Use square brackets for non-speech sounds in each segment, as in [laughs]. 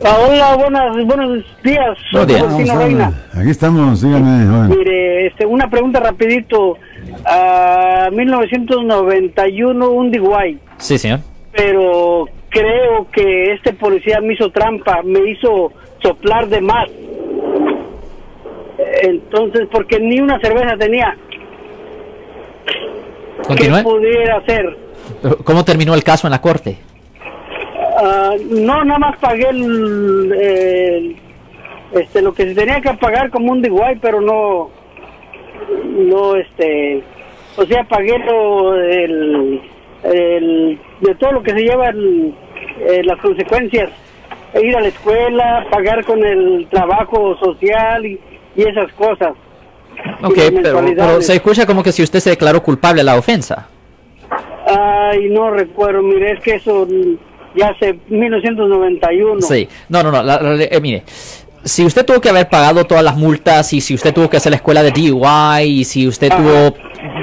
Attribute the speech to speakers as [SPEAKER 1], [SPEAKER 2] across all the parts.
[SPEAKER 1] Hola, buenas, buenos días. Soy
[SPEAKER 2] Buenos días.
[SPEAKER 3] Vamos,
[SPEAKER 1] Reina.
[SPEAKER 3] Aquí estamos, dígame.
[SPEAKER 1] Mire, este, una pregunta rapidito. Ah, 1991, un DUI,
[SPEAKER 2] Sí, señor.
[SPEAKER 1] pero creo que este policía me hizo trampa, me hizo soplar de más. Entonces, porque ni una cerveza tenía, ¿qué
[SPEAKER 2] Continúe.
[SPEAKER 1] pudiera hacer?
[SPEAKER 2] ¿Cómo terminó el caso en la corte?
[SPEAKER 1] Ah, no, nada más pagué el, el- este, lo que se tenía que pagar como un DUI, pero no, no, este, o sea, pagué lo, el, el- de todo lo que se lleva el- eh, las consecuencias, ir a la escuela, pagar con el trabajo social y, y esas cosas.
[SPEAKER 2] Ok, pero, se escucha como que si usted se declaró culpable de la ofensa.
[SPEAKER 1] Ay, no recuerdo, mire, es que eso ya hace 1991.
[SPEAKER 2] Sí, no, no, no, la- la- eh, mire, si usted tuvo que haber pagado todas las multas y si usted tuvo que hacer la escuela de DUI y si usted
[SPEAKER 1] Ajá.
[SPEAKER 2] tuvo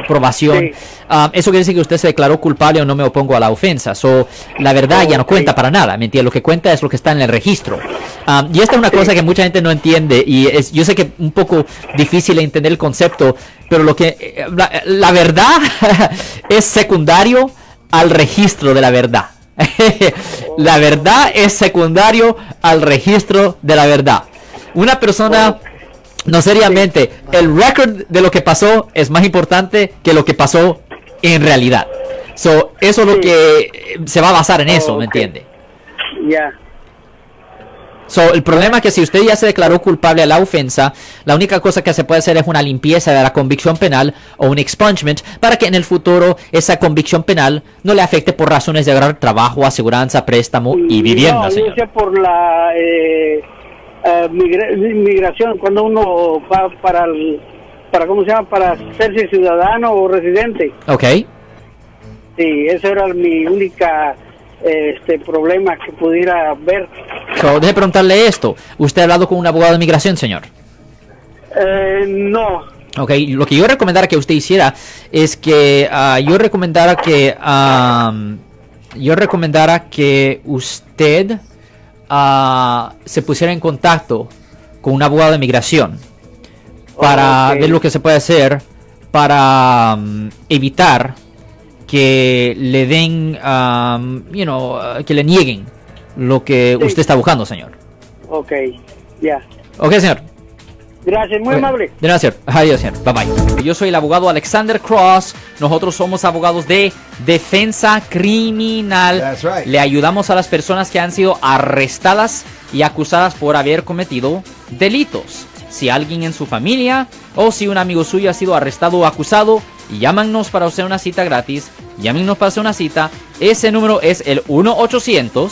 [SPEAKER 2] probación,
[SPEAKER 1] Sí.
[SPEAKER 2] ah, eso quiere decir que usted se declaró culpable o no me opongo a la ofensa. So, la verdad ya no cuenta para nada, ¿me entiende? Lo que cuenta es lo que está en el registro. Ah, y esta es una cosa que mucha gente no entiende y es, yo sé que un poco difícil de entender el concepto, pero lo que eh, la, la verdad [laughs] es secundario al registro de la verdad. [laughs] la verdad es secundario al registro de la verdad. Una persona, no seriamente, el récord de lo que pasó es más importante que lo que pasó en realidad. So, eso es lo que se va a basar en eso, ¿me entiende?
[SPEAKER 1] Ya.
[SPEAKER 2] So, el problema es que si usted ya se declaró culpable a la ofensa, la única cosa que se puede hacer es una limpieza de la convicción penal o un expungement para que en el futuro esa convicción penal no le afecte por razones de agarrar trabajo, aseguranza, préstamo y vivienda,
[SPEAKER 1] No, por la eh, eh, migra- migración, cuando uno va para el, para cómo se llama, para hacerse ciudadano o residente.
[SPEAKER 2] Ok.
[SPEAKER 1] Sí, ese era mi única eh, este problema que pudiera ver.
[SPEAKER 2] So, deje preguntarle esto. ¿Usted ha hablado con un abogado de migración, señor?
[SPEAKER 1] Eh, no,
[SPEAKER 2] Ok, lo que yo recomendara que usted hiciera es que ah, yo recomendara que am, yo recomendara que usted ah, se pusiera en contacto con un abogado de migración para
[SPEAKER 1] Ok.
[SPEAKER 2] ver lo que se puede hacer para mm, evitar que le den, am, you know, ah, que le nieguen lo que
[SPEAKER 1] Sí.
[SPEAKER 2] usted está buscando, señor.
[SPEAKER 1] ok, ya.
[SPEAKER 2] Ok, señor.
[SPEAKER 1] Gracias, muy amable.
[SPEAKER 2] De nada, señor. Adiós, señor. Bye bye. Yo soy el abogado Alexander Cross. Nosotros somos abogados de defensa criminal.
[SPEAKER 3] That's right.
[SPEAKER 2] Le ayudamos a las personas que han sido arrestadas y acusadas por haber cometido delitos. Si alguien en su familia o si un amigo suyo ha sido arrestado o acusado, llámanos para hacer una cita gratis. Llámenos para hacer una cita. Ese número es el 1-800.